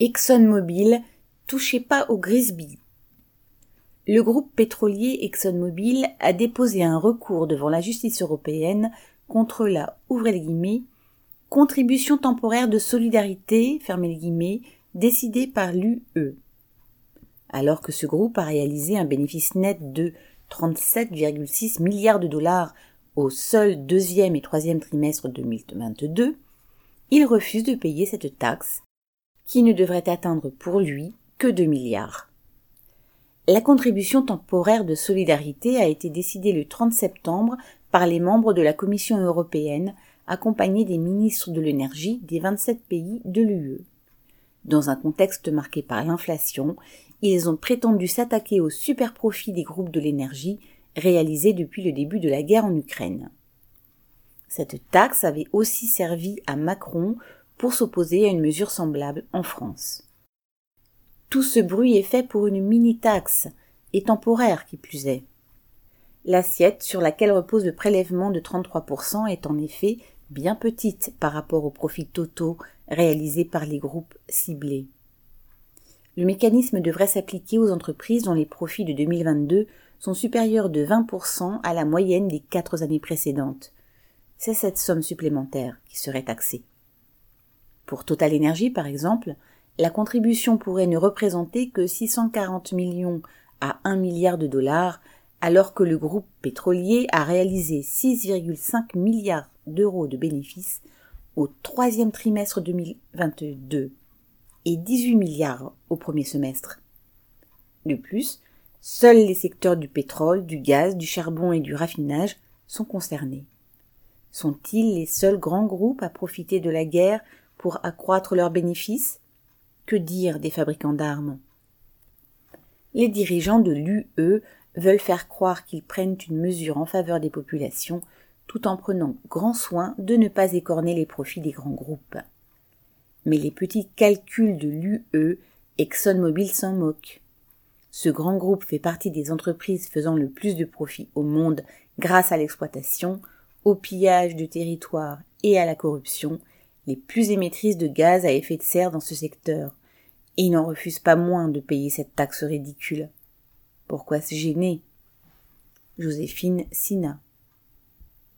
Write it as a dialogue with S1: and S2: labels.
S1: ExxonMobil, touchez pas au Grisby. Le groupe pétrolier ExxonMobil a déposé un recours devant la justice européenne contre la, guillemets, contribution temporaire de solidarité, guillemets, décidée par l'UE. Alors que ce groupe a réalisé un bénéfice net de 37,6 milliards de dollars au seul deuxième et troisième trimestre 2022, il refuse de payer cette taxe, qui ne devrait atteindre pour lui que 2 milliards. La contribution temporaire de solidarité a été décidée le 30 septembre par les membres de la Commission européenne, accompagnés des ministres de l'énergie des 27 pays de l'UE. Dans un contexte marqué par l'inflation, ils ont prétendu s'attaquer aux super profits des groupes de l'énergie réalisés depuis le début de la guerre en Ukraine. Cette taxe avait aussi servi à Macron pour s'opposer à une mesure semblable en France. Tout ce bruit est fait pour une mini-taxe, et temporaire qui plus est. L'assiette sur laquelle repose le prélèvement de 33% est en effet bien petite par rapport aux profits totaux réalisés par les groupes ciblés. Le mécanisme devrait s'appliquer aux entreprises dont les profits de 2022 sont supérieurs de 20% à la moyenne des quatre années précédentes. C'est cette somme supplémentaire qui serait taxée. Pour Total Energy, par exemple, la contribution pourrait ne représenter que 640 millions à 1 milliard de dollars, alors que le groupe pétrolier a réalisé 6,5 milliards d'euros de bénéfices au troisième trimestre 2022 et 18 milliards au premier semestre. De plus, seuls les secteurs du pétrole, du gaz, du charbon et du raffinage sont concernés. Sont-ils les seuls grands groupes à profiter de la guerre pour accroître leurs bénéfices Que dire des fabricants d'armes? Les dirigeants de l'UE veulent faire croire qu'ils prennent une mesure en faveur des populations tout en prenant grand soin de ne pas écorner les profits des grands groupes. Mais les petits calculs de l'UE, ExxonMobil s'en moque. Ce grand groupe fait partie des entreprises faisant le plus de profits au monde grâce à l'exploitation, au pillage de territoires et à la corruption, les plus émettrices de gaz à effet de serre dans ce secteur, et ils n'en refusent pas moins de payer cette taxe ridicule. Pourquoi se gêner? Joséphine Sina